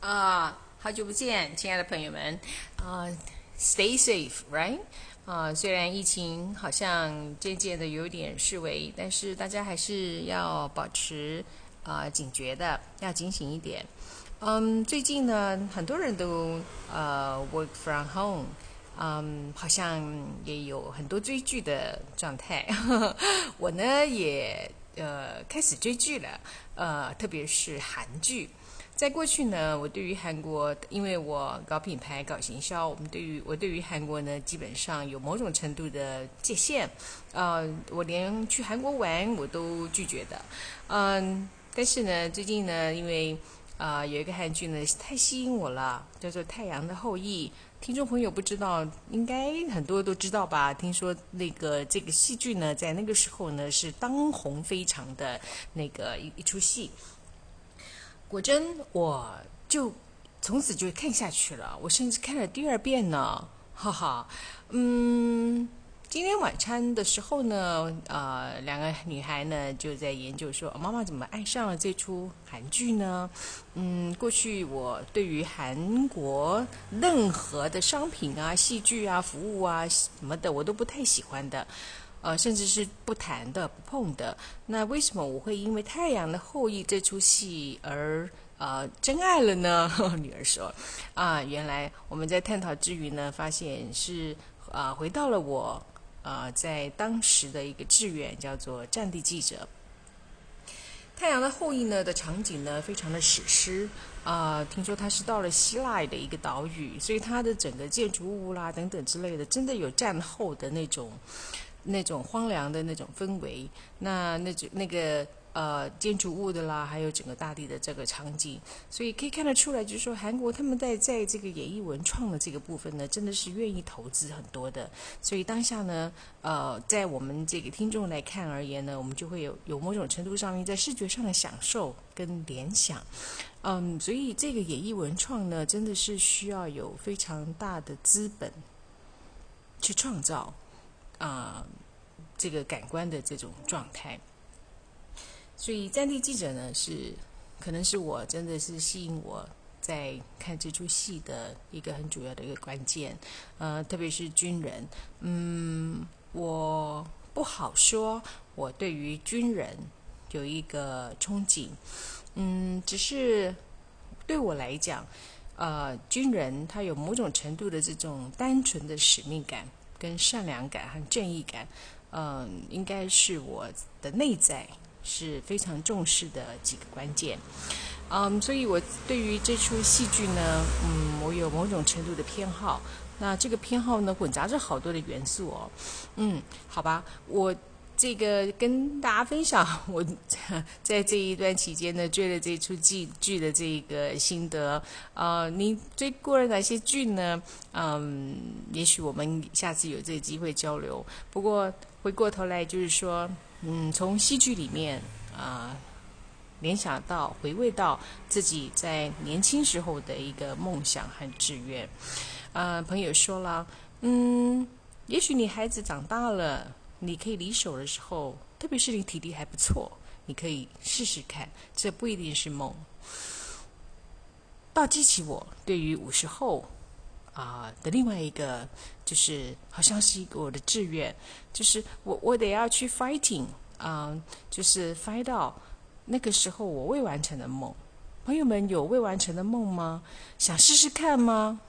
啊，好久不见，亲爱的朋友们，啊，Stay safe，right？啊，虽然疫情好像渐渐的有点示威，但是大家还是要保持啊警觉的，要警醒一点。嗯，最近呢，很多人都呃 work from home，嗯，好像也有很多追剧的状态。我呢也呃开始追剧了，呃，特别是韩剧。在过去呢，我对于韩国，因为我搞品牌、搞行销，我们对于我对于韩国呢，基本上有某种程度的界限。呃，我连去韩国玩我都拒绝的。嗯，但是呢，最近呢，因为啊有一个韩剧呢太吸引我了，叫做《太阳的后裔》。听众朋友不知道，应该很多都知道吧？听说那个这个戏剧呢，在那个时候呢是当红非常的那个一一出戏。果真，我就从此就看下去了。我甚至看了第二遍呢，哈哈。嗯，今天晚餐的时候呢，呃，两个女孩呢就在研究说，妈妈怎么爱上了这出韩剧呢？嗯，过去我对于韩国任何的商品啊、戏剧啊、服务啊什么的，我都不太喜欢的。呃，甚至是不谈的、不碰的。那为什么我会因为《太阳的后裔》这出戏而呃真爱了呢？女儿说：“啊，原来我们在探讨之余呢，发现是啊，回到了我啊在当时的一个志愿，叫做战地记者。《太阳的后裔》呢的场景呢，非常的史诗啊。听说它是到了希腊的一个岛屿，所以它的整个建筑物啦等等之类的，真的有战后的那种。”那种荒凉的那种氛围，那那种那个呃建筑物的啦，还有整个大地的这个场景，所以可以看得出来，就是说韩国他们在在这个演艺文创的这个部分呢，真的是愿意投资很多的。所以当下呢，呃，在我们这个听众来看而言呢，我们就会有有某种程度上面在视觉上的享受跟联想，嗯，所以这个演艺文创呢，真的是需要有非常大的资本去创造。啊，这个感官的这种状态，所以战地记者呢是，可能是我真的是吸引我在看这出戏的一个很主要的一个关键。呃，特别是军人，嗯，我不好说，我对于军人有一个憧憬，嗯，只是对我来讲，呃，军人他有某种程度的这种单纯的使命感。跟善良感和正义感，嗯，应该是我的内在是非常重视的几个关键，嗯，所以我对于这出戏剧呢，嗯，我有某种程度的偏好。那这个偏好呢，混杂着好多的元素哦，嗯，好吧，我。这个跟大家分享，我在这一段期间呢追了这出剧剧的这个心得。呃，你追过了哪些剧呢？嗯，也许我们下次有这个机会交流。不过回过头来就是说，嗯，从戏剧里面啊联想到、回味到自己在年轻时候的一个梦想和志愿。呃，朋友说了，嗯，也许你孩子长大了。你可以离手的时候，特别是你体力还不错，你可以试试看，这不一定是梦。倒激起我对于五十后啊的另外一个，就是好像是一个我的志愿，就是我我得要去 fighting 啊，就是 fight 到那个时候我未完成的梦。朋友们有未完成的梦吗？想试试看吗？